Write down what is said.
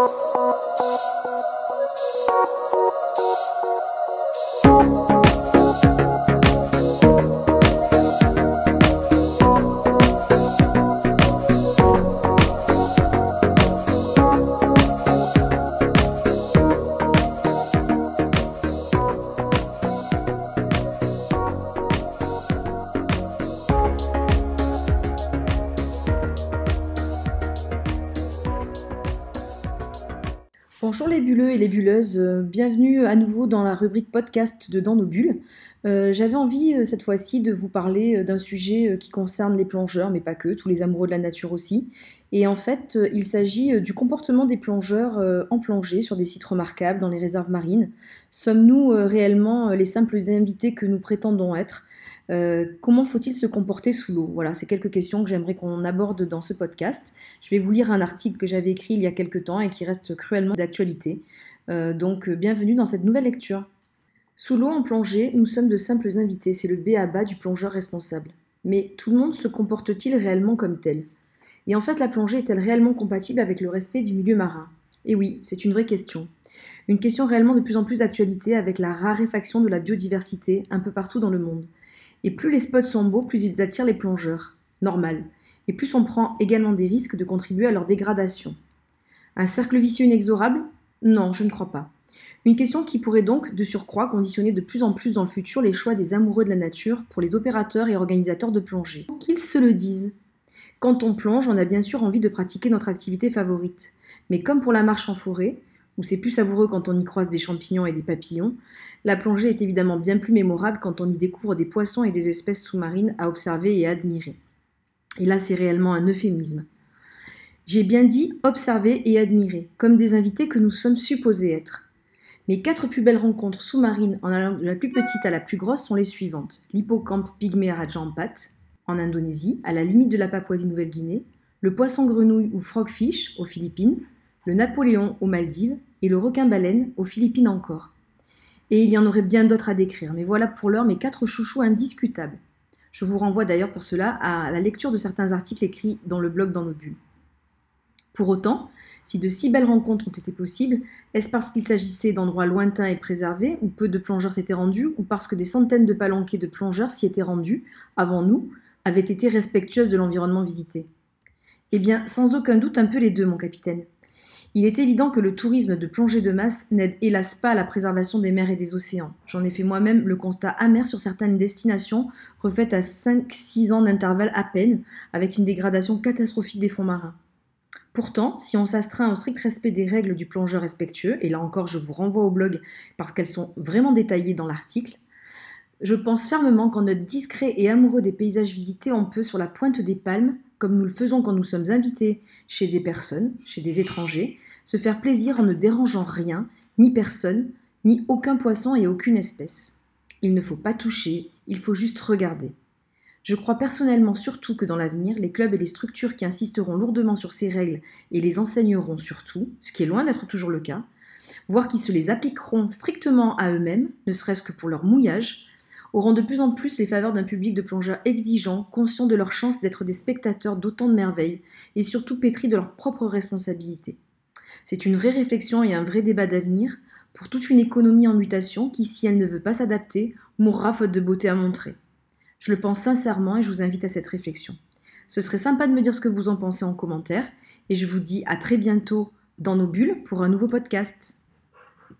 Thank you. Bonjour les bulleux et les bulleuses, euh, bienvenue à nouveau dans la rubrique podcast de Dans nos bulles. Euh, j'avais envie euh, cette fois-ci de vous parler d'un sujet qui concerne les plongeurs, mais pas que, tous les amoureux de la nature aussi. Et en fait, il s'agit du comportement des plongeurs en plongée sur des sites remarquables dans les réserves marines. Sommes-nous réellement les simples invités que nous prétendons être? Euh, comment faut-il se comporter sous l'eau? Voilà, c'est quelques questions que j'aimerais qu'on aborde dans ce podcast. Je vais vous lire un article que j'avais écrit il y a quelques temps et qui reste cruellement d'actualité. Euh, donc, euh, bienvenue dans cette nouvelle lecture. Sous l'eau en plongée, nous sommes de simples invités, c'est le B à bas du plongeur responsable. Mais tout le monde se comporte-t-il réellement comme tel? Et en fait, la plongée est-elle réellement compatible avec le respect du milieu marin? Et oui, c'est une vraie question. Une question réellement de plus en plus d'actualité avec la raréfaction de la biodiversité un peu partout dans le monde. Et plus les spots sont beaux, plus ils attirent les plongeurs. Normal. Et plus on prend également des risques de contribuer à leur dégradation. Un cercle vicieux inexorable? Non, je ne crois pas. Une question qui pourrait donc, de surcroît, conditionner de plus en plus dans le futur les choix des amoureux de la nature pour les opérateurs et organisateurs de plongée. Qu'ils se le disent. Quand on plonge, on a bien sûr envie de pratiquer notre activité favorite. Mais comme pour la marche en forêt, où c'est plus savoureux quand on y croise des champignons et des papillons, la plongée est évidemment bien plus mémorable quand on y découvre des poissons et des espèces sous-marines à observer et admirer. Et là, c'est réellement un euphémisme. J'ai bien dit observer et admirer, comme des invités que nous sommes supposés être. Mes quatre plus belles rencontres sous-marines en allant de la plus petite à la plus grosse sont les suivantes. L'hippocampe pygmée Rajampat, en Indonésie, à la limite de la Papouasie-Nouvelle-Guinée, le poisson grenouille ou frogfish aux Philippines, le Napoléon aux Maldives et le requin-baleine aux Philippines encore. Et il y en aurait bien d'autres à décrire, mais voilà pour l'heure mes quatre chouchous indiscutables. Je vous renvoie d'ailleurs pour cela à la lecture de certains articles écrits dans le blog dans nos bulles. Pour autant, si de si belles rencontres ont été possibles, est-ce parce qu'il s'agissait d'endroits lointains et préservés, où peu de plongeurs s'étaient rendus, ou parce que des centaines de palanquets de plongeurs s'y étaient rendus, avant nous, avaient été respectueuses de l'environnement visité Eh bien, sans aucun doute un peu les deux, mon capitaine. Il est évident que le tourisme de plongée de masse n'aide hélas pas à la préservation des mers et des océans. J'en ai fait moi-même le constat amer sur certaines destinations, refaites à 5-6 ans d'intervalle à peine, avec une dégradation catastrophique des fonds marins. Pourtant, si on s'astreint au strict respect des règles du plongeur respectueux, et là encore je vous renvoie au blog parce qu'elles sont vraiment détaillées dans l'article, je pense fermement qu'en notre discret et amoureux des paysages visités, on peut, sur la pointe des palmes, comme nous le faisons quand nous sommes invités chez des personnes, chez des étrangers, se faire plaisir en ne dérangeant rien, ni personne, ni aucun poisson et aucune espèce. Il ne faut pas toucher, il faut juste regarder. Je crois personnellement surtout que dans l'avenir, les clubs et les structures qui insisteront lourdement sur ces règles et les enseigneront surtout, ce qui est loin d'être toujours le cas, voire qui se les appliqueront strictement à eux-mêmes, ne serait-ce que pour leur mouillage, auront de plus en plus les faveurs d'un public de plongeurs exigeants, conscients de leur chance d'être des spectateurs d'autant de merveilles, et surtout pétris de leurs propres responsabilités. C'est une vraie réflexion et un vrai débat d'avenir pour toute une économie en mutation qui, si elle ne veut pas s'adapter, mourra faute de beauté à montrer. Je le pense sincèrement et je vous invite à cette réflexion. Ce serait sympa de me dire ce que vous en pensez en commentaire, et je vous dis à très bientôt dans nos bulles pour un nouveau podcast.